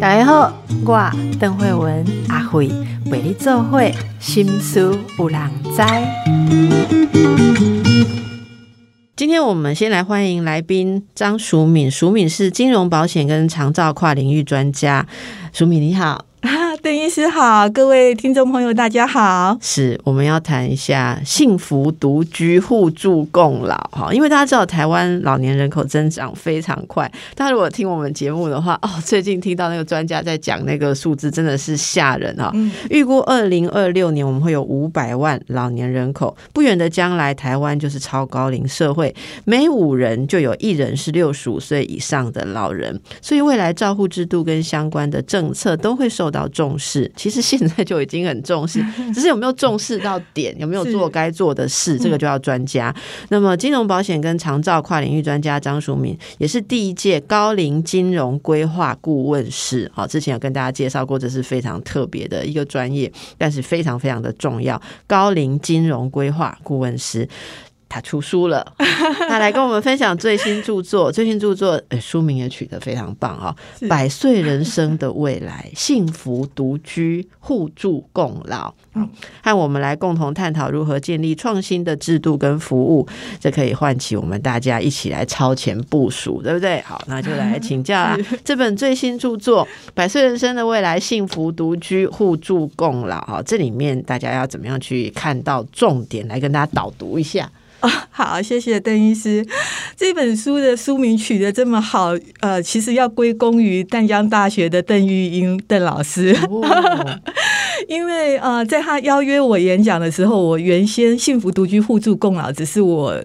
大家好，我邓慧文阿慧为你做会心思有人知。今天我们先来欢迎来宾张淑敏，淑敏是金融保险跟长照跨领域专家。淑敏你好。邓医师好，各位听众朋友，大家好。是，我们要谈一下幸福独居互助共老哈，因为大家知道台湾老年人口增长非常快。大家如果听我们节目的话，哦，最近听到那个专家在讲那个数字，真的是吓人哈。预估二零二六年我们会有五百万老年人口，不远的将来台湾就是超高龄社会，每五人就有一人是六十五岁以上的老人，所以未来照护制度跟相关的政策都会受到重。重视，其实现在就已经很重视，只是有没有重视到点，有没有做该做的事，这个就要专家。那么，金融保险跟长照跨领域专家张淑敏也是第一届高龄金融规划顾问师。好，之前有跟大家介绍过，这是非常特别的一个专业，但是非常非常的重要。高龄金融规划顾问师。他出书了，他来跟我们分享最新著作。最新著作，呃，书名也取得非常棒哦，《百岁人生的未来：幸福独居互助共老》。和我们来共同探讨如何建立创新的制度跟服务，这可以唤起我们大家一起来超前部署，对不对？好，那就来请教啊，这本最新著作《百岁人生的未来：幸福独居互助共老》哈，这里面大家要怎么样去看到重点？来跟大家导读一下。好，谢谢邓医师。这本书的书名取得这么好，呃，其实要归功于淡江大学的邓玉英邓老师。因为呃，在他邀约我演讲的时候，我原先幸福独居互助共老只是我。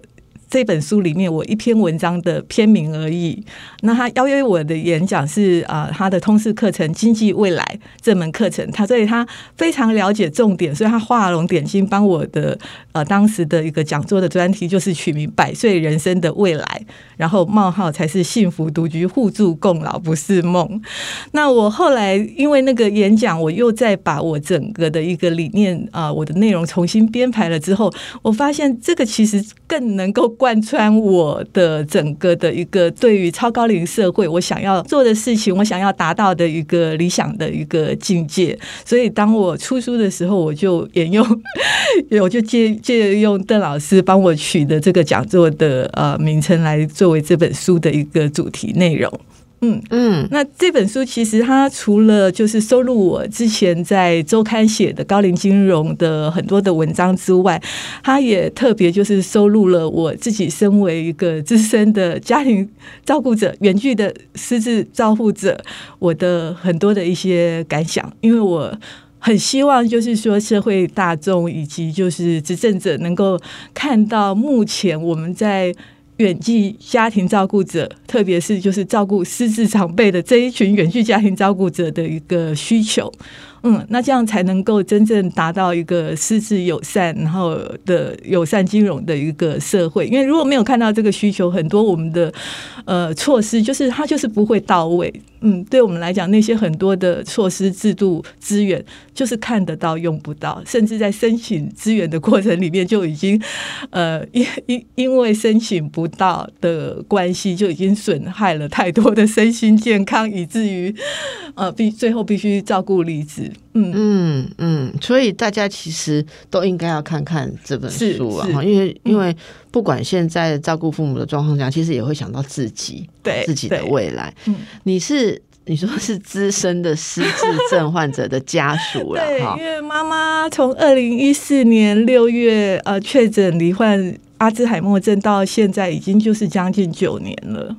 这本书里面，我一篇文章的篇名而已。那他邀约我的演讲是啊，他的通识课程《经济未来》这门课程，他所以他非常了解重点，所以他画龙点睛，帮我的呃当时的一个讲座的专题就是取名“百岁人生的未来”，然后冒号才是幸福独居互助共老不是梦。那我后来因为那个演讲，我又再把我整个的一个理念啊，我的内容重新编排了之后，我发现这个其实更能够。贯穿我的整个的一个对于超高龄社会，我想要做的事情，我想要达到的一个理想的一个境界。所以，当我出书的时候，我就沿用，我就借借用邓老师帮我取的这个讲座的呃名称来作为这本书的一个主题内容。嗯嗯，那这本书其实它除了就是收录我之前在周刊写的高龄金融的很多的文章之外，它也特别就是收录了我自己身为一个资深的家庭照顾者、远距的失智照顾者，我的很多的一些感想，因为我很希望就是说社会大众以及就是执政者能够看到目前我们在。远距家庭照顾者，特别是就是照顾失智长辈的这一群远距家庭照顾者的一个需求。嗯，那这样才能够真正达到一个失智友善，然后的友善金融的一个社会。因为如果没有看到这个需求，很多我们的呃措施就是它就是不会到位。嗯，对我们来讲，那些很多的措施、制度、资源，就是看得到用不到，甚至在申请资源的过程里面就已经 呃因因因为申请不到的关系，就已经损害了太多的身心健康，以至于呃必最后必须照顾离职。嗯。嗯嗯，所以大家其实都应该要看看这本书啊，因为因为不管现在照顾父母的状况下，其实也会想到自己对自己的未来。嗯，你是你说是资深的失智症患者的家属了 哈，因为妈妈从二零一四年六月呃确诊罹患阿兹海默症到现在已经就是将近九年了。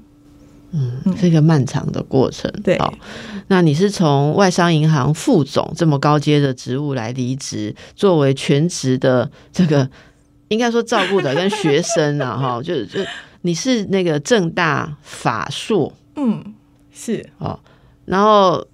嗯，是一个漫长的过程。对，那你是从外商银行副总这么高阶的职务来离职，作为全职的这个 应该说照顾的跟学生啊，哈，就是就你是那个正大法硕，嗯，是哦，然后。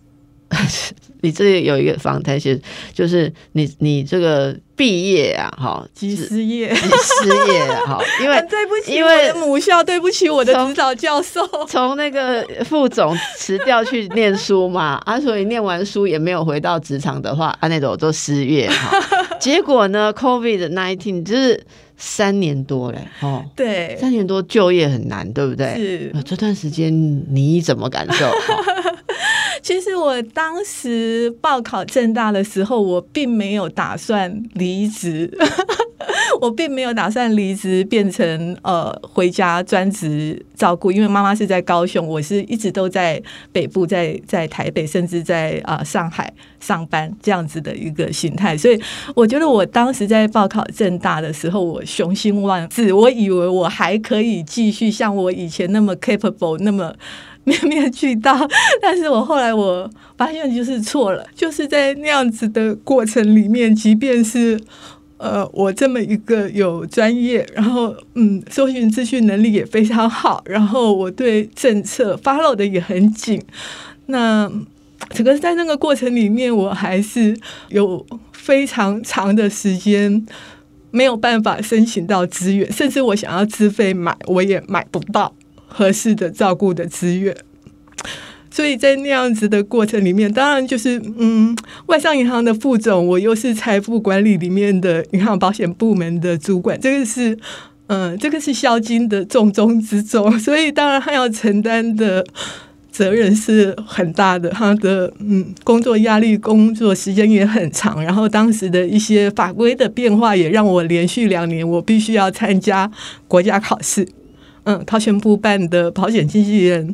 你这里有一个访谈写，就是你你这个毕业啊，哈，即失业，即失业哈，因为对不起，因为母校对不起我的指导教授，从那个副总辞掉去念书嘛，啊，所以念完书也没有回到职场的话，啊，那种都失业哈。结果呢，COVID nineteen 就是三年多嘞，哦，对，三年多就业很难，对不对？是。这段时间你怎么感受？其实我当时报考正大的时候，我并没有打算离职，我并没有打算离职变成呃回家专职照顾，因为妈妈是在高雄，我是一直都在北部，在在台北，甚至在啊上海上班这样子的一个心态，所以我觉得我当时在报考正大的时候，我雄心万志，我以为我还可以继续像我以前那么 capable，那么。面面俱到，但是我后来我发现就是错了，就是在那样子的过程里面，即便是呃我这么一个有专业，然后嗯搜寻资讯能力也非常好，然后我对政策 follow 的也很紧，那整个在那个过程里面，我还是有非常长的时间没有办法申请到资源，甚至我想要自费买，我也买不到。合适的照顾的资源，所以在那样子的过程里面，当然就是嗯，外商银行的副总，我又是财富管理里面的银行保险部门的主管，这个是嗯，这个是销金的重中之重，所以当然他要承担的责任是很大的，他的嗯工作压力、工作时间也很长，然后当时的一些法规的变化也让我连续两年我必须要参加国家考试。嗯，保险部办的保险经纪人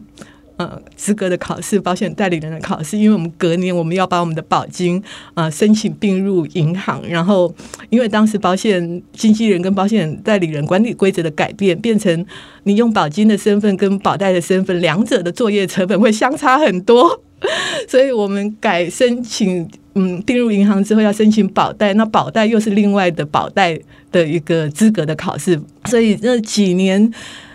呃资格的考试，保险代理人的考试，因为我们隔年我们要把我们的保金啊申请并入银行，然后因为当时保险经纪人跟保险代理人管理规则的改变，变成你用保金的身份跟保代的身份，两者的作业成本会相差很多，所以我们改申请嗯并入银行之后要申请保代，那保代又是另外的保代的一个资格的考试，所以那几年。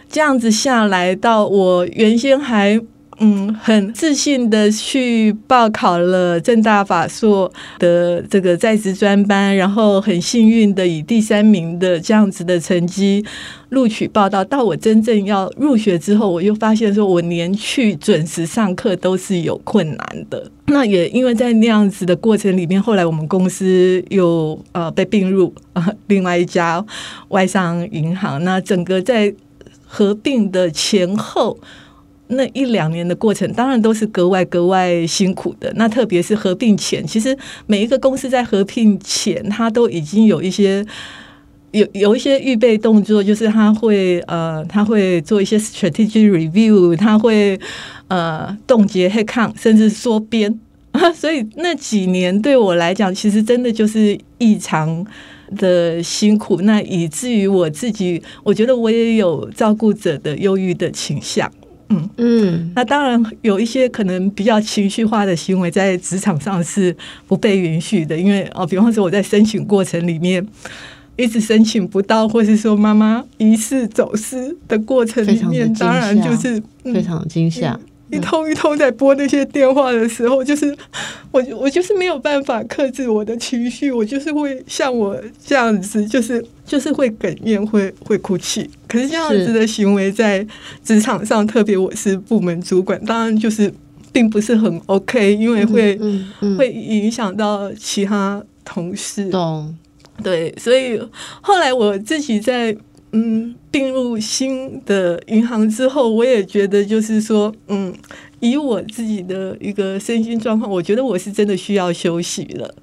这样子下来，到我原先还嗯很自信的去报考了正大法硕的这个在职专班，然后很幸运的以第三名的这样子的成绩录取报道。到我真正要入学之后，我又发现说我连去准时上课都是有困难的。那也因为在那样子的过程里面，后来我们公司又呃被并入啊另外一家外商银行，那整个在合并的前后那一两年的过程，当然都是格外格外辛苦的。那特别是合并前，其实每一个公司在合并前，它都已经有一些有有一些预备动作，就是他会呃，他会做一些 strategy review，他会呃冻结 headcount，甚至缩编。所以那几年对我来讲，其实真的就是异常。的辛苦，那以至于我自己，我觉得我也有照顾者的忧郁的倾向，嗯。嗯，那当然有一些可能比较情绪化的行为在职场上是不被允许的，因为哦，比方说我在申请过程里面一直申请不到，或是说妈妈疑似走失的过程里面，当然就是非常惊吓。一通一通在拨那些电话的时候，就是我我就是没有办法克制我的情绪，我就是会像我这样子，就是就是会哽咽，会会哭泣。可是这样子的行为在职场上，特别我是部门主管，当然就是并不是很 OK，因为会会影响到其他同事。懂对，所以后来我自己在。嗯，并入新的银行之后，我也觉得就是说，嗯，以我自己的一个身心状况，我觉得我是真的需要休息了。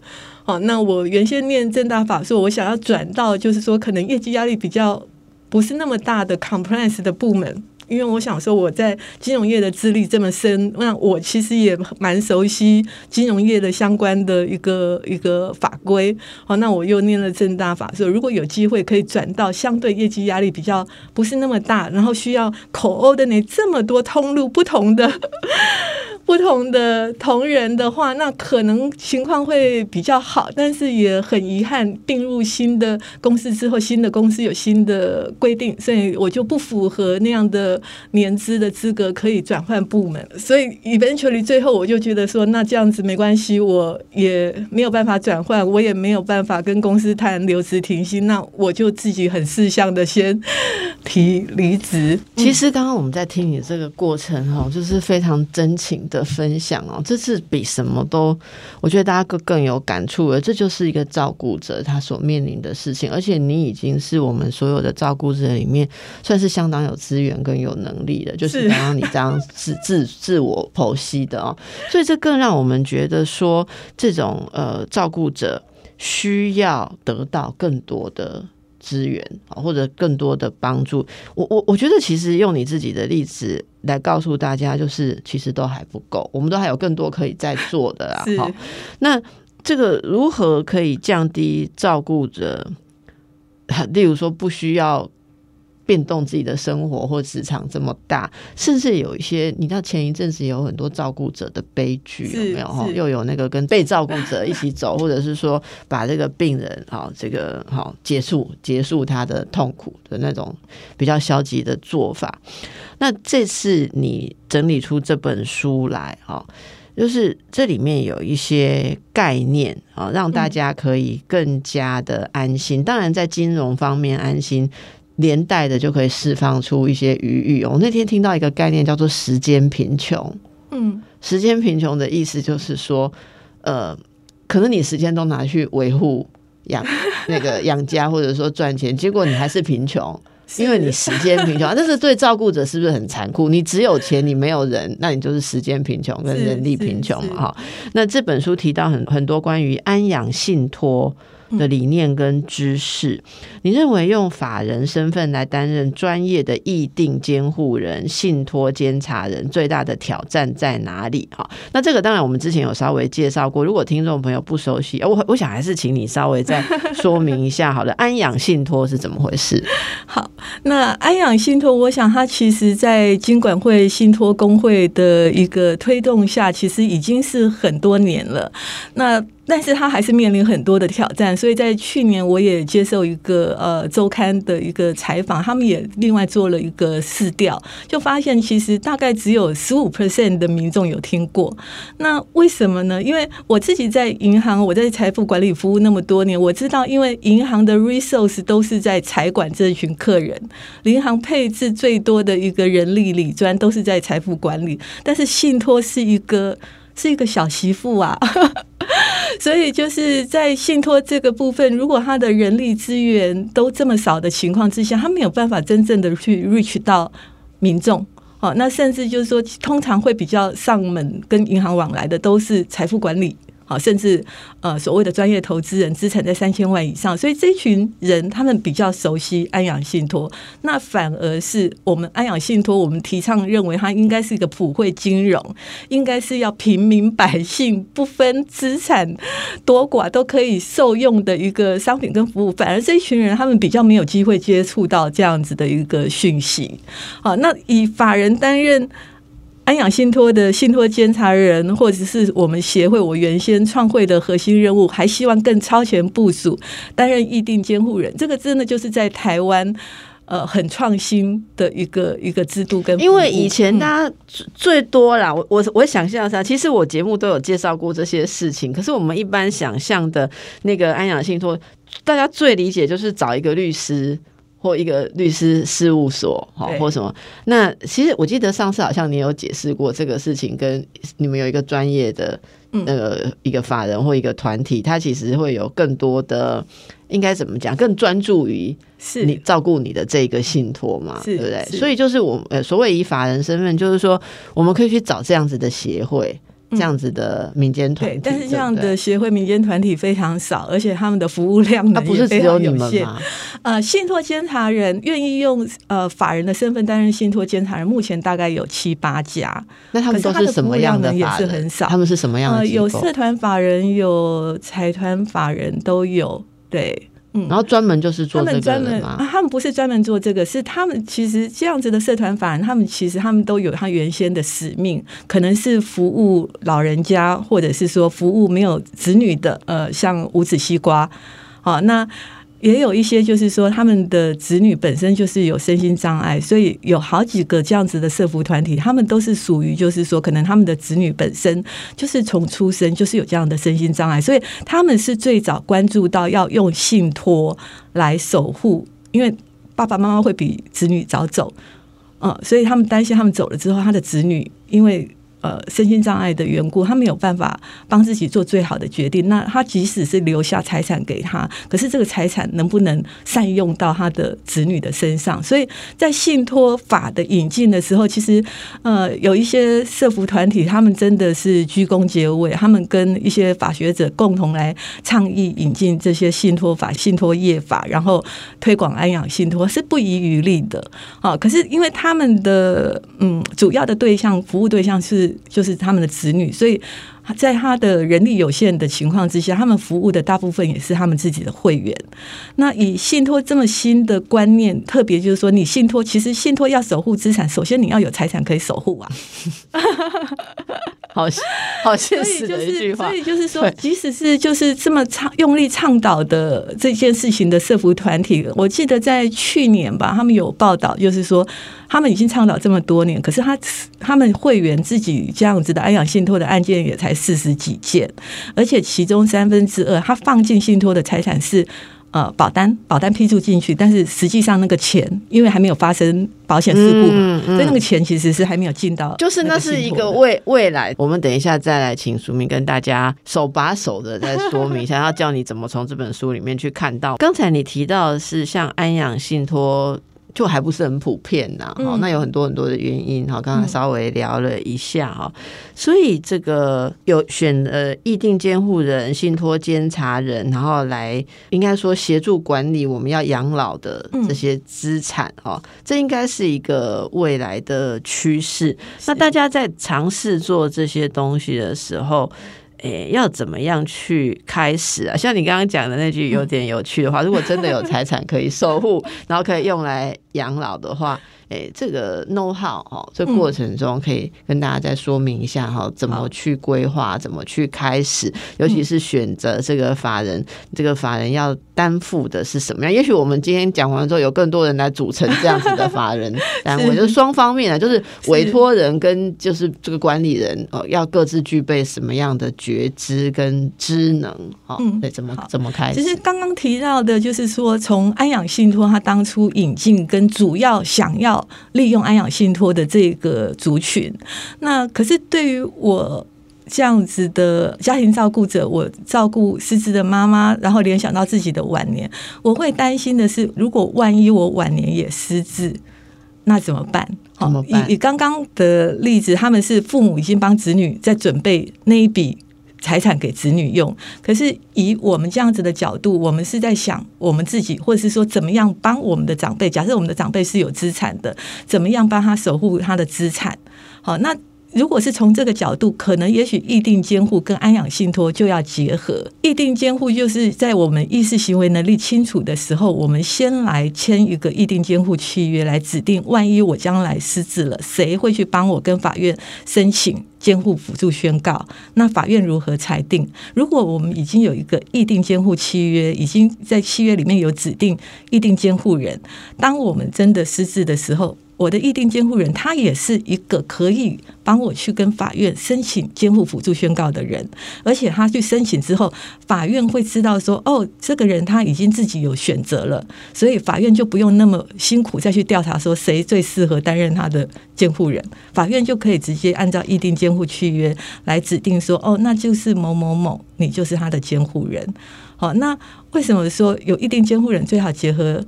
好，那我原先念正大法硕，我想要转到就是说，可能业绩压力比较不是那么大的 compliance 的部门。因为我想说，我在金融业的资历这么深，那我其实也蛮熟悉金融业的相关的一个一个法规。好，那我又念了正大法，所以如果有机会可以转到相对业绩压力比较不是那么大，然后需要口欧的那这么多通路不同的。不同的同仁的话，那可能情况会比较好，但是也很遗憾，并入新的公司之后，新的公司有新的规定，所以我就不符合那样的年资的资格，可以转换部门。所以 eventually 最后我就觉得说，那这样子没关系，我也没有办法转换，我也没有办法跟公司谈留职停薪，那我就自己很事项的先提离职。其实刚刚我们在听你这个过程哈，就是非常真情的。的分享哦，这是比什么都，我觉得大家更更有感触了。这就是一个照顾者他所面临的事情，而且你已经是我们所有的照顾者里面算是相当有资源跟有能力的，就是刚刚你这样自 自自我剖析的哦，所以这更让我们觉得说，这种呃照顾者需要得到更多的。资源啊，或者更多的帮助，我我我觉得其实用你自己的例子来告诉大家，就是其实都还不够，我们都还有更多可以再做的啊。好，那这个如何可以降低照顾者，例如说不需要。变动自己的生活或职场这么大，甚至有一些，你知道前一阵子有很多照顾者的悲剧，有没有哈？又有那个跟被照顾者一起走，或者是说把这个病人哈，这个好结束结束他的痛苦的那种比较消极的做法。那这次你整理出这本书来哈，就是这里面有一些概念啊，让大家可以更加的安心。当然，在金融方面安心。连带的就可以释放出一些余裕。我那天听到一个概念叫做“时间贫穷”。嗯，时间贫穷的意思就是说，呃，可能你时间都拿去维护养那个养家，或者说赚钱，结果你还是贫穷，因为你时间贫穷。但是对照顾者是不是很残酷？你只有钱，你没有人，那你就是时间贫穷跟人力贫穷嘛？哈。那这本书提到很很多关于安养信托。的理念跟知识，你认为用法人身份来担任专业的议定监护人、信托监察人，最大的挑战在哪里？哈，那这个当然我们之前有稍微介绍过。如果听众朋友不熟悉，我我想还是请你稍微再说明一下。好了，安养信托是怎么回事？好，那安养信托，我想它其实在金管会信托工会的一个推动下，其实已经是很多年了。那但是他还是面临很多的挑战，所以在去年我也接受一个呃周刊的一个采访，他们也另外做了一个试调，就发现其实大概只有十五 percent 的民众有听过。那为什么呢？因为我自己在银行，我在财富管理服务那么多年，我知道，因为银行的 resource 都是在财管这群客人，银行配置最多的一个人力理专都是在财富管理，但是信托是一个。是一个小媳妇啊，所以就是在信托这个部分，如果他的人力资源都这么少的情况之下，他没有办法真正的去 reach 到民众。哦，那甚至就是说，通常会比较上门跟银行往来的，都是财富管理。好，甚至呃，所谓的专业投资人资产在三千万以上，所以这群人他们比较熟悉安养信托。那反而是我们安养信托，我们提倡认为它应该是一个普惠金融，应该是要平民百姓不分资产多寡都可以受用的一个商品跟服务。反而这一群人他们比较没有机会接触到这样子的一个讯息。好，那以法人担任。安养信托的信托监察人，或者是我们协会，我原先创会的核心任务，还希望更超前部署，担任议定监护人。这个真的就是在台湾，呃，很创新的一个一个制度跟。因为以前大家最多啦，我我我想象一下，其实我节目都有介绍过这些事情。可是我们一般想象的那个安养信托，大家最理解就是找一个律师。或一个律师事务所，好或什么？那其实我记得上次好像你有解释过这个事情，跟你们有一个专业的那个一个法人或一个团体，他其实会有更多的应该怎么讲，更专注于是你照顾你的这个信托嘛，对不对？所以就是我呃，所谓以法人身份，就是说我们可以去找这样子的协会。这样子的民间团体，但是这样的协会民间团体非常少，而且他们的服务量呢不是只有有限。呃，信托监察人愿意用呃法人的身份担任信托监察人，目前大概有七八家。那他们都是什么样的也是很少。他们是什么样的？有社团法人，有财团法人都有。对。然后专门就是做这个吗？他们不是专门做这个，是他们其实这样子的社团法人，他们其实他们都有他原先的使命，可能是服务老人家，或者是说服务没有子女的，呃，像五子西瓜，好那。也有一些，就是说他们的子女本身就是有身心障碍，所以有好几个这样子的社服团体，他们都是属于，就是说可能他们的子女本身就是从出生就是有这样的身心障碍，所以他们是最早关注到要用信托来守护，因为爸爸妈妈会比子女早走，嗯，所以他们担心他们走了之后，他的子女因为。呃身心障碍的缘故，他没有办法帮自己做最好的决定。那他即使是留下财产给他，可是这个财产能不能善用到他的子女的身上？所以在信托法的引进的时候，其实呃有一些社福团体，他们真的是鞠躬结尾，他们跟一些法学者共同来倡议引进这些信托法、信托业法，然后推广安养信托是不遗余力的。啊，可是因为他们的嗯主要的对象服务对象是就是他们的子女，所以在他的人力有限的情况之下，他们服务的大部分也是他们自己的会员。那以信托这么新的观念，特别就是说，你信托其实信托要守护资产，首先你要有财产可以守护啊。好，好现实的一句话。所以就是说，即使是就是这么倡用力倡导的这件事情的社服团体，我记得在去年吧，他们有报道，就是说他们已经倡导这么多年，可是他他们会员自己这样子的安养信托的案件也才四十几件，而且其中三分之二他放进信托的财产是。呃，保单保单批注进去，但是实际上那个钱，因为还没有发生保险事故嘛，所以那个钱其实是还没有进到。就是那是一个未未来，我们等一下再来请书明跟大家手把手的再说明，一下要教你怎么从这本书里面去看到。刚才你提到的是像安养信托。就还不是很普遍呐，哈，那有很多很多的原因，哈，刚刚稍微聊了一下哈，所以这个有选呃议定监护人、信托监察人，然后来应该说协助管理我们要养老的这些资产，哈，这应该是一个未来的趋势。那大家在尝试做这些东西的时候。诶，要怎么样去开始啊？像你刚刚讲的那句有点有趣的话，如果真的有财产可以守护，然后可以用来养老的话。哎，这个 know how 哦，这过程中可以跟大家再说明一下哈，怎么去规划，怎么去开始，尤其是选择这个法人，这个法人要担负的是什么样？也许我们今天讲完之后，有更多人来组成这样子的法人单位，就是双方面啊，就是委托人跟就是这个管理人哦，要各自具备什么样的觉知跟知能？好，对，怎么怎么开始？其实刚刚提到的，就是说从安养信托，他当初引进跟主要想要。利用安养信托的这个族群，那可是对于我这样子的家庭照顾者，我照顾失智的妈妈，然后联想到自己的晚年，我会担心的是，如果万一我晚年也失智，那怎么办？好？以以刚刚的例子，他们是父母已经帮子女在准备那一笔。财产给子女用，可是以我们这样子的角度，我们是在想我们自己，或者是说怎么样帮我们的长辈。假设我们的长辈是有资产的，怎么样帮他守护他的资产？好，那。如果是从这个角度，可能也许议定监护跟安养信托就要结合。议定监护就是在我们意识行为能力清楚的时候，我们先来签一个议定监护契约，来指定万一我将来失智了，谁会去帮我跟法院申请监护辅助宣告？那法院如何裁定？如果我们已经有一个议定监护契约，已经在契约里面有指定议定监护人，当我们真的失智的时候。我的议定监护人，他也是一个可以帮我去跟法院申请监护辅助宣告的人，而且他去申请之后，法院会知道说，哦，这个人他已经自己有选择了，所以法院就不用那么辛苦再去调查说谁最适合担任他的监护人，法院就可以直接按照议定监护契约来指定说，哦，那就是某某某，你就是他的监护人。好，那为什么说有意定监护人最好结合？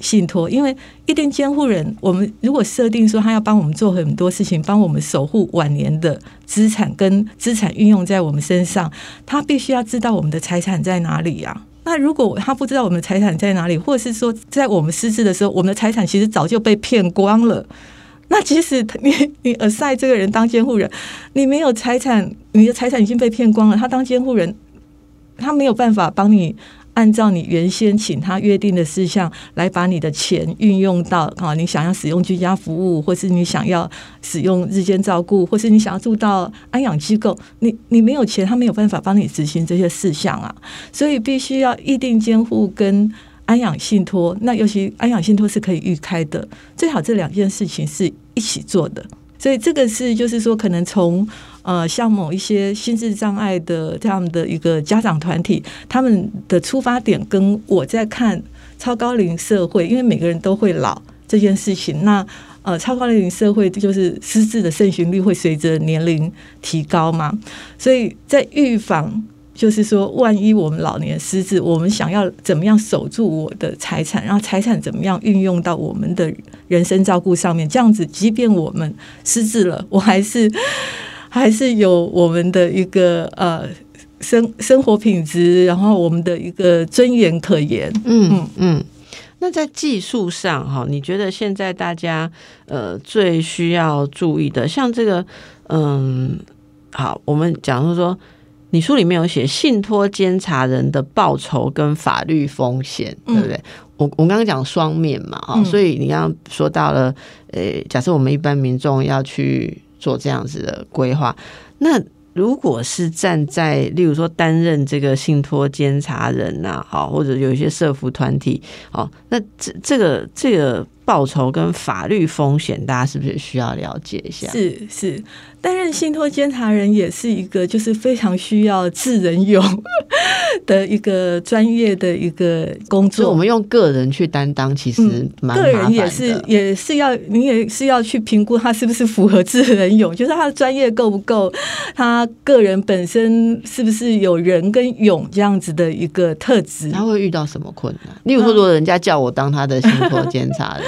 信托，因为一定监护人，我们如果设定说他要帮我们做很多事情，帮我们守护晚年的资产跟资产运用在我们身上，他必须要知道我们的财产在哪里呀。那如果他不知道我们的财产在哪里，或者是说在我们失智的时候，我们的财产其实早就被骗光了，那即使你你 assign 这个人当监护人，你没有财产，你的财产已经被骗光了，他当监护人，他没有办法帮你。按照你原先请他约定的事项来把你的钱运用到啊，你想要使用居家服务，或是你想要使用日间照顾，或是你想要住到安养机构，你你没有钱，他没有办法帮你执行这些事项啊，所以必须要预定监护跟安养信托，那尤其安养信托是可以预开的，最好这两件事情是一起做的。所以这个是，就是说，可能从呃，像某一些心智障碍的这样的一个家长团体，他们的出发点跟我在看超高龄社会，因为每个人都会老这件事情，那。呃，超高龄社会就是失智的盛行率会随着年龄提高嘛，所以在预防。就是说，万一我们老年失智，我们想要怎么样守住我的财产，然后财产怎么样运用到我们的人生照顾上面？这样子，即便我们失智了，我还是还是有我们的一个呃生生活品质，然后我们的一个尊严可言。嗯嗯。那在技术上哈，你觉得现在大家呃最需要注意的，像这个嗯，好，我们讲说说。你书里面有写信托监察人的报酬跟法律风险，对不对？我我刚刚讲双面嘛，哈，所以你刚刚说到了，呃，假设我们一般民众要去做这样子的规划，那如果是站在例如说担任这个信托监察人呐，好，或者有一些社服团体，好，那这这个这个报酬跟法律风险，大家是不是需要了解一下？是是。担任信托监察人也是一个，就是非常需要智人勇 的一个专业的一个工作。我们用个人去担当，其实蛮个人也是也是要，你也是要去评估他是不是符合智人勇，就是他的专业够不够，他个人本身是不是有人跟勇这样子的一个特质。他会遇到什么困难？例如说，如果人家叫我当他的信托监察人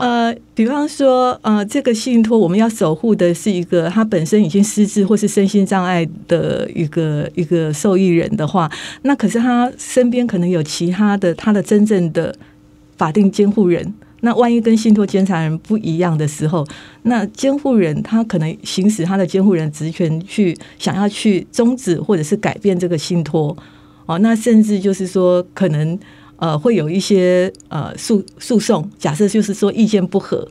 呃，比方说，呃，这个信托我们要守护的是一个他。本身已经失智或是身心障碍的一个一个受益人的话，那可是他身边可能有其他的他的真正的法定监护人。那万一跟信托监察人不一样的时候，那监护人他可能行使他的监护人职权去想要去终止或者是改变这个信托哦，那甚至就是说可能。呃，会有一些呃诉诉讼，假设就是说意见不合，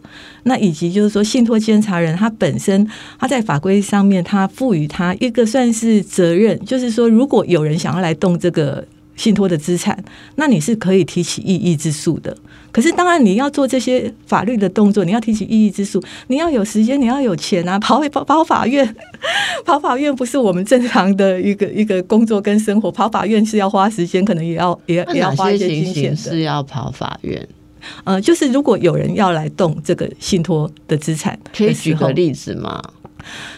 那以及就是说信托监察人他本身他在法规上面他赋予他一个算是责任，就是说如果有人想要来动这个。信托的资产，那你是可以提起异议之诉的。可是，当然你要做这些法律的动作，你要提起异议之诉，你要有时间，你要有钱啊！跑跑跑法院，跑法院不是我们正常的一个一个工作跟生活。跑法院是要花时间，可能也要也也要花一些金钱是要跑法院。呃，就是如果有人要来动这个信托的资产，可以举个例子吗？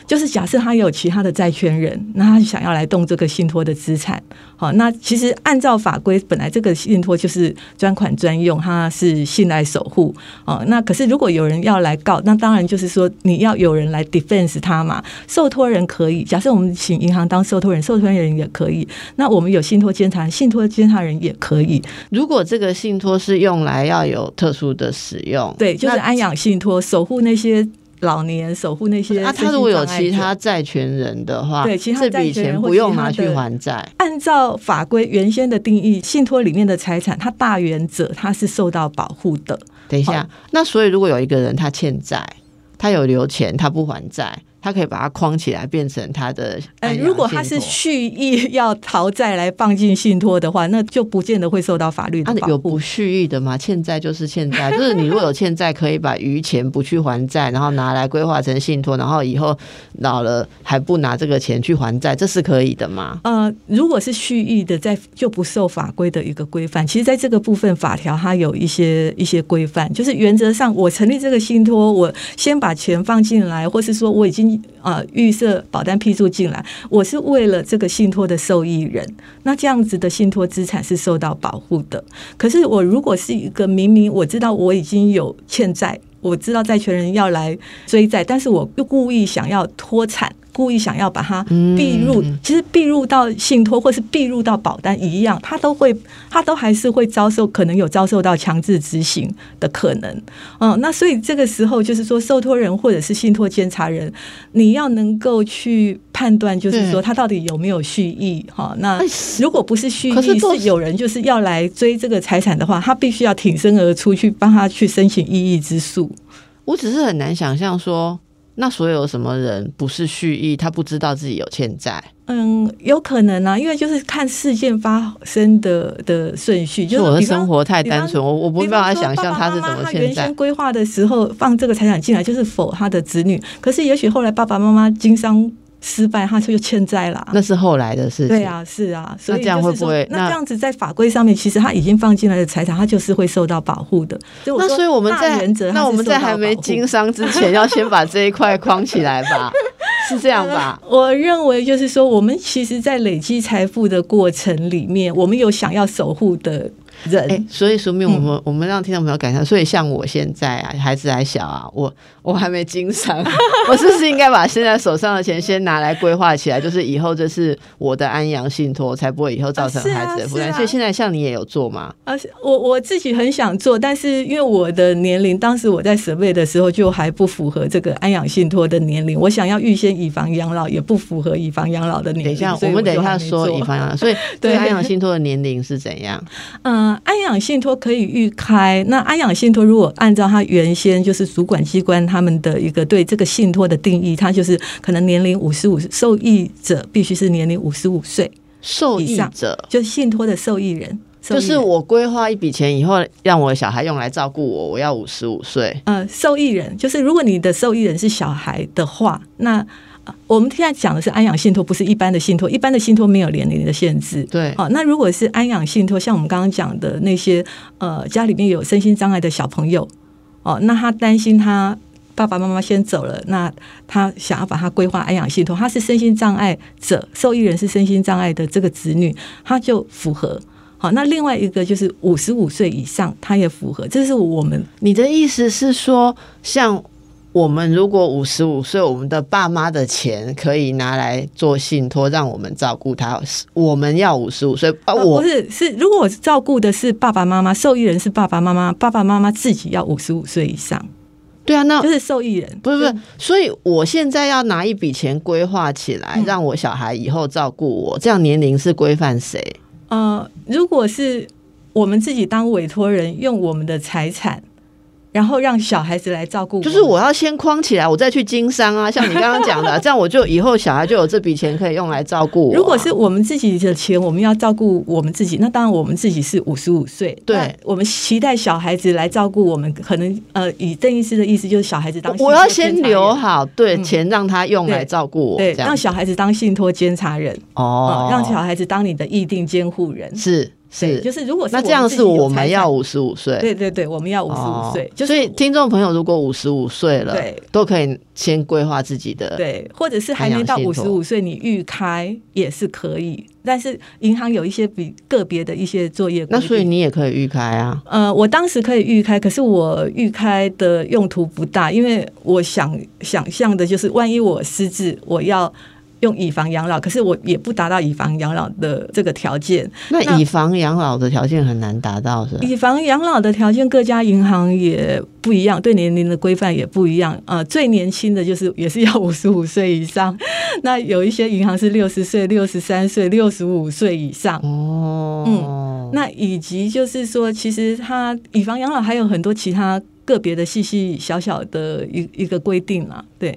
就是假设他有其他的债权人，那他想要来动这个信托的资产，好，那其实按照法规，本来这个信托就是专款专用，它是信赖守护，哦，那可是如果有人要来告，那当然就是说你要有人来 defense 他嘛，受托人可以，假设我们请银行当受托人，受托人也可以，那我们有信托监察，信托监察人也可以。如果这个信托是用来要有特殊的使用，对，就是安养信托，守护那些。老年守护那些啊，他如果有其他债权人的话，对，其他这笔钱不用拿去还债。按照法规原先的定义，信托里面的财产，它大原则它是受到保护的。等一下，那所以如果有一个人他欠债，他有留钱，他不还债。他可以把它框起来，变成他的。呃，如果他是蓄意要逃债来放进信托的话，那就不见得会受到法律的保护。有不蓄意的吗？欠债就是欠债，就是你如果有欠债，可以把余钱不去还债，然后拿来规划成信托，然后以后老了还不拿这个钱去还债，这是可以的吗？呃，如果是蓄意的，在就不受法规的一个规范。其实，在这个部分，法条它有一些一些规范，就是原则上，我成立这个信托，我先把钱放进来，或是说我已经。啊，预设保单批注进来，我是为了这个信托的受益人，那这样子的信托资产是受到保护的。可是我如果是一个明明我知道我已经有欠债，我知道债权人要来追债，但是我又故意想要脱产。故意想要把它避入，其实避入到信托或是避入到保单一样，他都会，他都还是会遭受，可能有遭受到强制执行的可能。嗯，那所以这个时候就是说，受托人或者是信托监察人，你要能够去判断，就是说他到底有没有蓄意。哈，那如果不是蓄意，是有人就是要来追这个财产的话，他必须要挺身而出去帮他去申请异议之诉。我只是很难想象说。那所有什么人不是蓄意？他不知道自己有欠债？嗯，有可能啊，因为就是看事件发生的的顺序。就是我的生活太单纯，我我不会办法想象他是怎么欠债。原先规划的时候放这个财产进来，就是否他的子女。可是也许后来爸爸妈妈经商。失败，他就欠债了。那是后来的事情。对啊，是啊，所以这样会不会？那这样子在法规上面，其实他已经放进来的财产，他就是会受到保护的。那所以我们在那我们在还没经商之前，要先把这一块框起来吧，是这样吧？我认为就是说，我们其实，在累积财富的过程里面，我们有想要守护的。人，所以说明我们我们让听众朋友感受。所以像我现在啊，孩子还小啊，我我还没经商，我是不是应该把现在手上的钱先拿来规划起来？就是以后这是我的安阳信托，才不会以后造成孩子的负担。所以现在像你也有做吗？啊，我我自己很想做，但是因为我的年龄，当时我在设备的时候就还不符合这个安阳信托的年龄。我想要预先以防养老，也不符合以防养老的年龄。等一下，我们等一下说以防养老。所以对安阳信托的年龄是怎样？嗯。安养信托可以预开，那安养信托如果按照他原先就是主管机关他们的一个对这个信托的定义，它就是可能年龄五十五，受益者必须是年龄五十五岁受益者，就是信托的受益人，就是我规划一笔钱以后让我的小孩用来照顾我，我要五十五岁。呃，受益人就是如果你的受益人是小孩的话，那。我们现在讲的是安养信托，不是一般的信托。一般的信托没有年龄的限制。对，好，那如果是安养信托，像我们刚刚讲的那些，呃，家里面有身心障碍的小朋友，哦，那他担心他爸爸妈妈先走了，那他想要把他规划安养信托，他是身心障碍者，受益人是身心障碍的这个子女，他就符合。好，那另外一个就是五十五岁以上，他也符合。这是我们，你的意思是说，像。我们如果五十五岁，我们的爸妈的钱可以拿来做信托，让我们照顾他。我们要五十五岁啊，我不是是，如果我照顾的是爸爸妈妈，受益人是爸爸妈妈，爸爸妈妈自己要五十五岁以上。对啊，那就是受益人，不是不是。所以我现在要拿一笔钱规划起来，让我小孩以后照顾我，这样年龄是规范谁？呃，如果是我们自己当委托人，用我们的财产。然后让小孩子来照顾，就是我要先框起来，我再去经商啊。像你刚刚讲的，这样我就以后小孩就有这笔钱可以用来照顾我。如果是我们自己的钱，我们要照顾我们自己，那当然我们自己是五十五岁。对，我们期待小孩子来照顾我们，可能呃，以邓医师的意思就是小孩子当我要先留好对钱让他用来照顾我，对，让小孩子当信托监察人哦，让小孩子当你的议定监护人是。是，就是如果那这样是我们要五十五岁，对对对，我们要五十五岁。所以听众朋友如果五十五岁了，对，都可以先规划自己的，对，或者是还没到五十五岁，你预开也是可以。但是银行有一些比个别的一些作业，那所以你也可以预开啊。呃，我当时可以预开，可是我预开的用途不大，因为我想想象的就是，万一我失智，我要。用以房养老，可是我也不达到以房养老的这个条件。那以房养老的条件很难达到，是以房养老的条件，各家银行也不一样，对年龄的规范也不一样。呃，最年轻的就是也是要五十五岁以上，那有一些银行是六十岁、六十三岁、六十五岁以上。哦，嗯，那以及就是说，其实它以房养老还有很多其他个别的细细小小的一一个规定啊。对，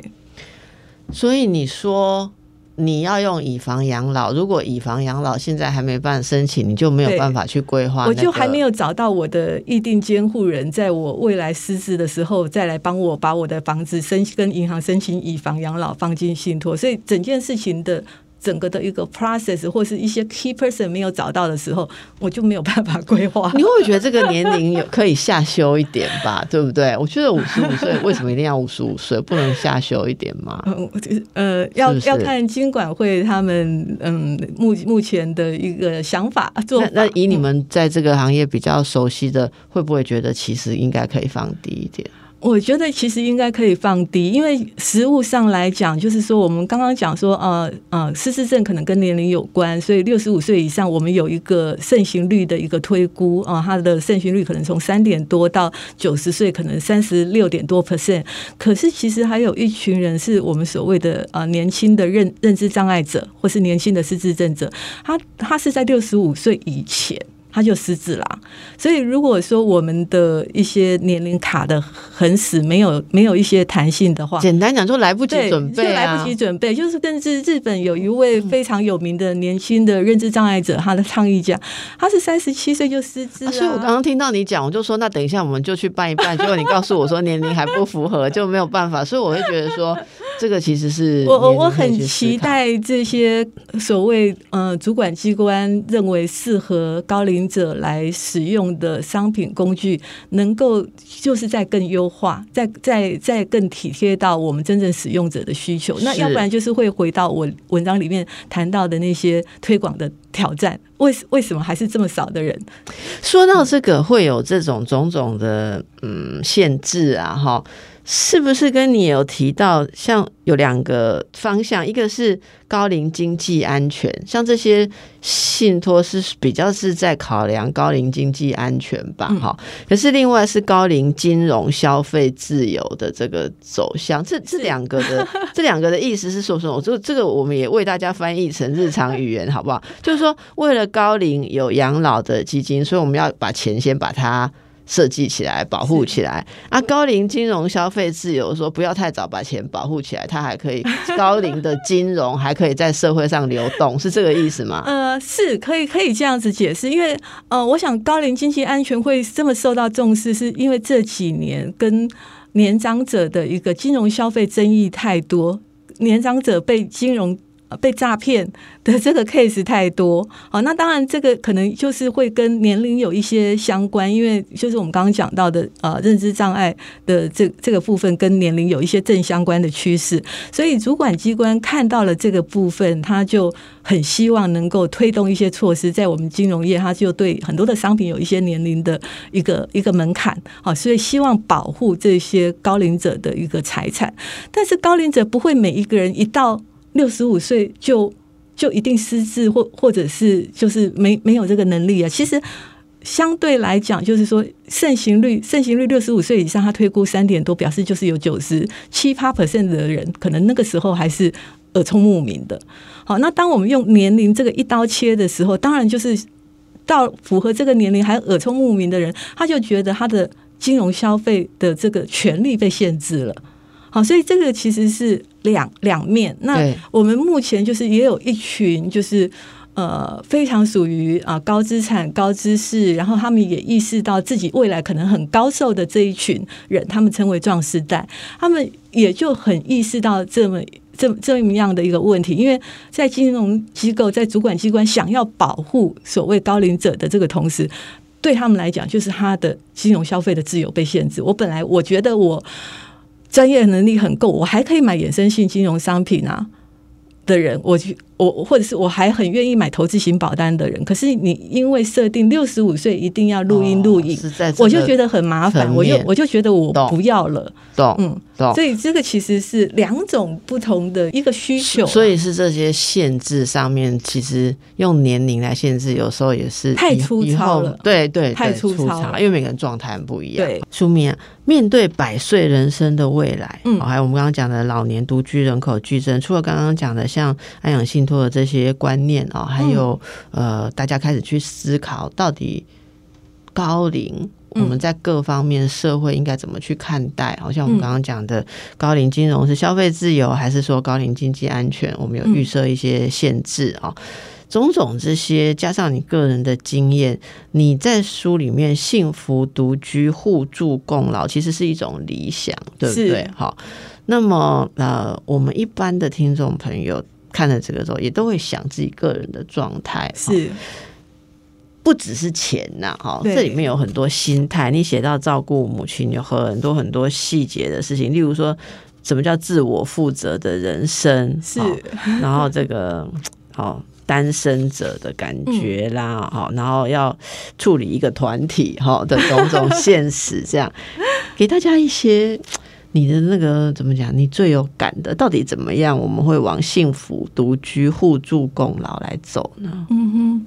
所以你说。你要用以房养老，如果以房养老现在还没办申请，你就没有办法去规划。我就还没有找到我的预定监护人，在我未来失智的时候，再来帮我把我的房子申跟银行申请以房养老放进信托，所以整件事情的。整个的一个 process 或是一些 key person 没有找到的时候，我就没有办法规划。你会不会觉得这个年龄有可以下修一点吧？对不对？我觉得五十五岁 为什么一定要五十五岁？不能下修一点吗？呃，要要看经管会他们嗯目目前的一个想法做。那以你们在这个行业比较熟悉的，会不会觉得其实应该可以放低一点？我觉得其实应该可以放低，因为实物上来讲，就是说我们刚刚讲说，呃呃，失智症可能跟年龄有关，所以六十五岁以上，我们有一个盛行率的一个推估啊，它的盛行率可能从三点多到九十岁，可能三十六点多 percent。可是其实还有一群人是我们所谓的呃年轻的认认知障碍者，或是年轻的失智症者，他他是在六十五岁以前。他就失智啦。所以如果说我们的一些年龄卡的很死，没有没有一些弹性的话，简单讲就来不及准备，就来不及准备。就是甚至日本有一位非常有名的年轻的认知障碍者，他的倡议家，他是三十七岁就失智。所以我刚刚听到你讲，我就说那等一下我们就去办一办。结果你告诉我说年龄还不符合，就没有办法。所以我会觉得说。这个其实是我我我很期待这些所谓呃主管机关认为适合高龄者来使用的商品工具，能够就是在更优化，在在在更体贴到我们真正使用者的需求。那要不然就是会回到我文章里面谈到的那些推广的挑战。为为什么还是这么少的人？说到这个，会有这种种种的嗯限制啊，哈。是不是跟你有提到，像有两个方向，一个是高龄经济安全，像这些信托是比较是在考量高龄经济安全吧？哈，可是另外是高龄金融消费自由的这个走向，这这两个的 这两个的意思是说什么？这这个我们也为大家翻译成日常语言，好不好？就是说，为了高龄有养老的基金，所以我们要把钱先把它。设计起来，保护起来啊！高龄金融消费自由，说不要太早把钱保护起来，它还可以高龄的金融还可以在社会上流动，是这个意思吗？呃，是可以可以这样子解释，因为呃，我想高龄经济安全会这么受到重视，是因为这几年跟年长者的一个金融消费争议太多，年长者被金融。被诈骗的这个 case 太多，好，那当然这个可能就是会跟年龄有一些相关，因为就是我们刚刚讲到的呃认知障碍的这这个部分跟年龄有一些正相关的趋势，所以主管机关看到了这个部分，他就很希望能够推动一些措施，在我们金融业，他就对很多的商品有一些年龄的一个一个门槛，好，所以希望保护这些高龄者的一个财产，但是高龄者不会每一个人一到。六十五岁就就一定失智，或或者是就是没没有这个能力啊？其实相对来讲，就是说盛行率盛行率六十五岁以上，他推估三点多，表示就是有九十七八 percent 的人，可能那个时候还是耳聪目明的。好，那当我们用年龄这个一刀切的时候，当然就是到符合这个年龄还耳聪目明的人，他就觉得他的金融消费的这个权利被限制了。好，所以这个其实是两两面。那我们目前就是也有一群，就是呃非常属于啊高资产、高知识，然后他们也意识到自己未来可能很高寿的这一群人，他们称为壮士代，他们也就很意识到这么这这么样的一个问题。因为在金融机构、在主管机关想要保护所谓高龄者的这个同时，对他们来讲，就是他的金融消费的自由被限制。我本来我觉得我。专业能力很够，我还可以买衍生性金融商品啊的人，我去。我或者是我还很愿意买投资型保单的人，可是你因为设定六十五岁一定要录音录影，我就觉得很麻烦，我就我就觉得我不要了，懂嗯懂，所以这个其实是两种不同的一个需求，所以是这些限制上面，其实用年龄来限制，有时候也是太粗糙了，对对，太粗糙了，因为每个人状态不一样。对，书明啊，面对百岁人生的未来，嗯，还有我们刚刚讲的老年独居人口剧增，除了刚刚讲的像安养信。托的这些观念啊，还有呃，大家开始去思考，到底高龄我们在各方面社会应该怎么去看待？好像我们刚刚讲的高龄金融是消费自由，还是说高龄经济安全？我们有预设一些限制啊，种种这些加上你个人的经验，你在书里面幸福独居互助共老，其实是一种理想，对不对？好，那么呃，我们一般的听众朋友。看了这个时候，也都会想自己个人的状态，是不只是钱呐，哈，这里面有很多心态。你写到照顾母亲，有很多很多细节的事情，例如说什么叫自我负责的人生，是，然后这个好单身者的感觉啦，好，然后要处理一个团体哈的种种 现实，这样给大家一些。你的那个怎么讲？你最有感的到底怎么样？我们会往幸福独居互助共老来走呢？嗯哼，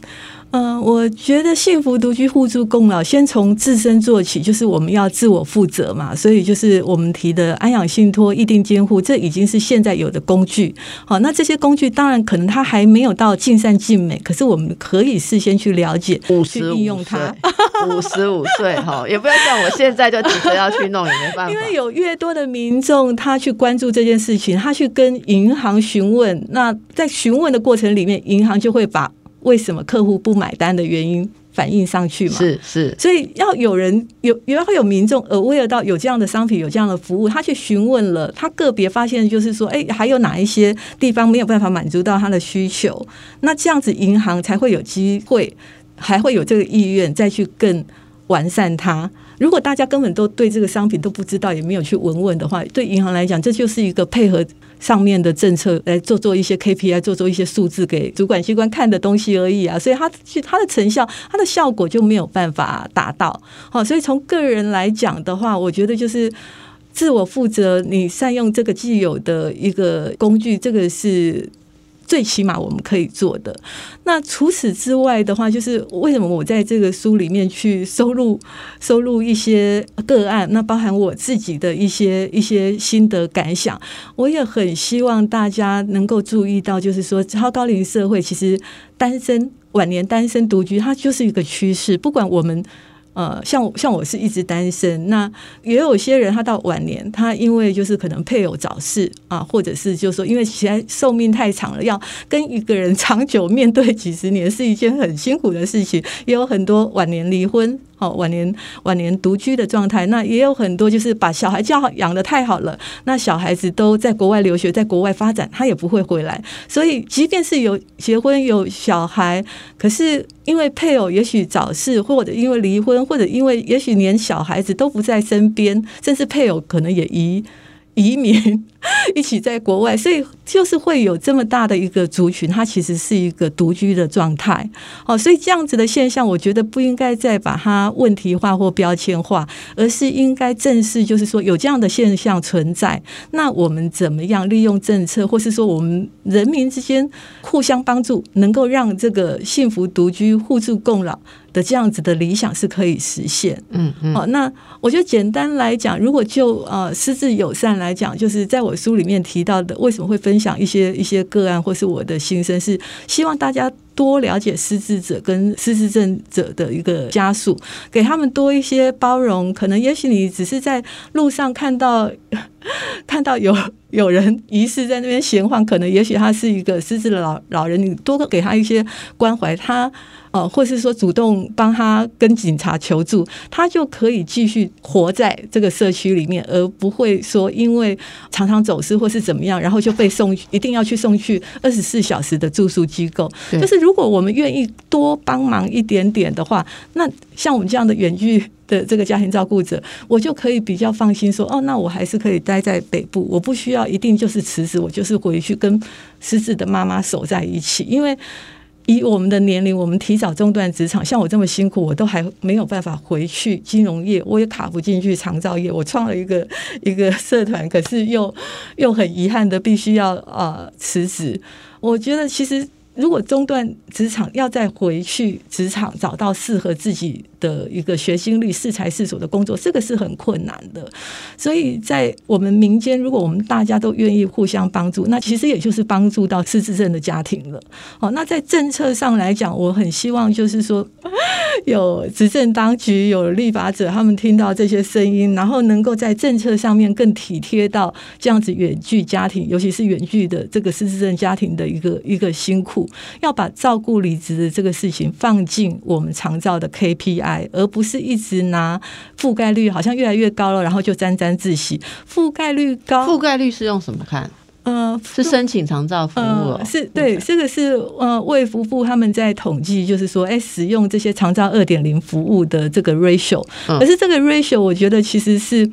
嗯，我觉得幸福独居互助共老，先从自身做起，就是我们要自我负责嘛。所以就是我们提的安养信托、议定监护，这已经是现在有的工具。好，那这些工具当然可能它还没有到尽善尽美，可是我们可以事先去了解，五十应用它。五十五岁哈，也不要像我现在就急着要去弄，也没办法。因为有越多的民众他去关注这件事情，他去跟银行询问，那在询问的过程里面，银行就会把。为什么客户不买单的原因反映上去嘛？是是，所以要有人有，要会有民众呃为了到有这样的商品，有这样的服务，他去询问了，他个别发现就是说，哎，还有哪一些地方没有办法满足到他的需求？那这样子银行才会有机会，还会有这个意愿再去更完善它。如果大家根本都对这个商品都不知道，也没有去闻问的话，对银行来讲，这就是一个配合。上面的政策来做做一些 KPI，做做一些数字给主管机关看的东西而已啊，所以它它的成效，它的效果就没有办法达到。好，所以从个人来讲的话，我觉得就是自我负责，你善用这个既有的一个工具，这个是。最起码我们可以做的。那除此之外的话，就是为什么我在这个书里面去收录收录一些个案，那包含我自己的一些一些心得感想。我也很希望大家能够注意到，就是说超高龄社会其实单身晚年单身独居，它就是一个趋势。不管我们。呃，像像我是一直单身，那也有些人他到晚年，他因为就是可能配偶早逝啊，或者是就是说因为现在寿命太长了，要跟一个人长久面对几十年是一件很辛苦的事情，也有很多晚年离婚。哦，晚年晚年独居的状态，那也有很多就是把小孩教养的太好了，那小孩子都在国外留学，在国外发展，他也不会回来。所以，即便是有结婚有小孩，可是因为配偶也许早逝，或者因为离婚，或者因为也许连小孩子都不在身边，甚至配偶可能也移。移民 一起在国外，所以就是会有这么大的一个族群，它其实是一个独居的状态。哦，所以这样子的现象，我觉得不应该再把它问题化或标签化，而是应该正视，就是说有这样的现象存在。那我们怎么样利用政策，或是说我们人民之间互相帮助，能够让这个幸福独居互助共老？的这样子的理想是可以实现，嗯嗯，好，那我觉得简单来讲，如果就呃失智友善来讲，就是在我书里面提到的，为什么会分享一些一些个案或是我的心声，是希望大家多了解失智者跟失智症者的一个家属，给他们多一些包容。可能也许你只是在路上看到 看到有有人疑似在那边闲晃，可能也许他是一个失智的老老人，你多给他一些关怀，他。呃，或是说主动帮他跟警察求助，他就可以继续活在这个社区里面，而不会说因为常常走失或是怎么样，然后就被送一定要去送去二十四小时的住宿机构。就是如如果我们愿意多帮忙一点点的话，那像我们这样的远距的这个家庭照顾者，我就可以比较放心说，哦，那我还是可以待在北部，我不需要一定就是辞职，我就是回去跟失智的妈妈守在一起，因为。以我们的年龄，我们提早中断职场，像我这么辛苦，我都还没有办法回去金融业，我也卡不进去长照业。我创了一个一个社团，可是又又很遗憾的必须要呃辞职。我觉得其实。如果中断职场，要再回去职场找到适合自己的一个学经历、适才适所的工作，这个是很困难的。所以在我们民间，如果我们大家都愿意互相帮助，那其实也就是帮助到失智症的家庭了。哦，那在政策上来讲，我很希望就是说，有执政当局、有立法者，他们听到这些声音，然后能够在政策上面更体贴到这样子远距家庭，尤其是远距的这个失智症家庭的一个一个辛苦。要把照顾离职的这个事情放进我们长照的 KPI，而不是一直拿覆盖率好像越来越高了，然后就沾沾自喜。覆盖率高，覆盖率是用什么看？呃，是申请长照服务，是对这个是呃卫福部他们在统计，就是说，哎，使用这些长照二点零服务的这个 ratio，可是这个 ratio 我觉得其实是，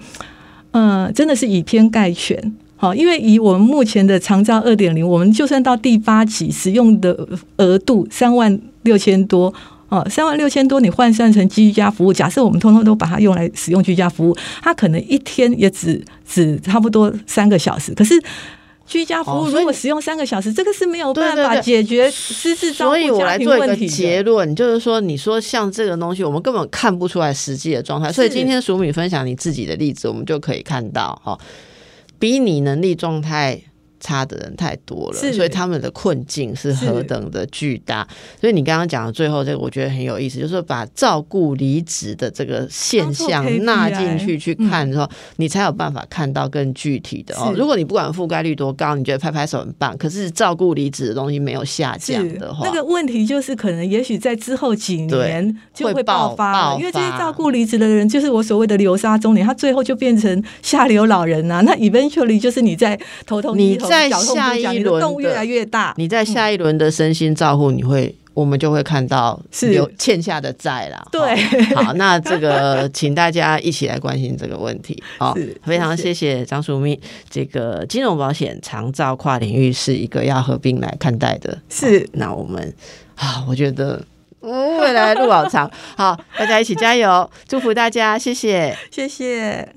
嗯，真的是以偏概全。好，因为以我们目前的长照二点零，我们就算到第八级使用的额度三万六千多，哦，三万六千多，你换算成居家服务，假设我们通通都把它用来使用居家服务，它可能一天也只只差不多三个小时，可是居家服务如果使用三个小时，这个是没有办法解决失智照所以我顾家来做一个庭问题的。结论，就是说，你说像这个东西，我们根本看不出来实际的状态。所以今天淑敏分享你自己的例子，我们就可以看到，哈，比你能力状态差的人太多了，所以他们的困境是何等的巨大。所以你刚刚讲的最后这个，我觉得很有意思，就是把照顾离职的这个现象纳进去去看之后，你才有办法看到更具体的哦。如果你不管覆盖率多高，你觉得拍拍手很棒，可是照顾离职的东西没有下降的话，那个问题，就是可能也许在之后几年就会会爆爆发因为这些照顾离职的人，就是我所谓的流沙中年，他最后就变成下流老人呐、那 eventually 就是你在头痛医头你在下一轮的动越来越大。你在下一轮的身心照护，你会。我们就会看到是有欠下的债啦。对好，好那这个 请大家一起来关心这个问题。好是，非常谢谢谢张淑敏。这个金融保险长照跨领域是一个要合并来看待的。是好那我们啊，我觉得嗯 未来路好长。好，大家一起加油，祝福大家，谢谢。谢谢。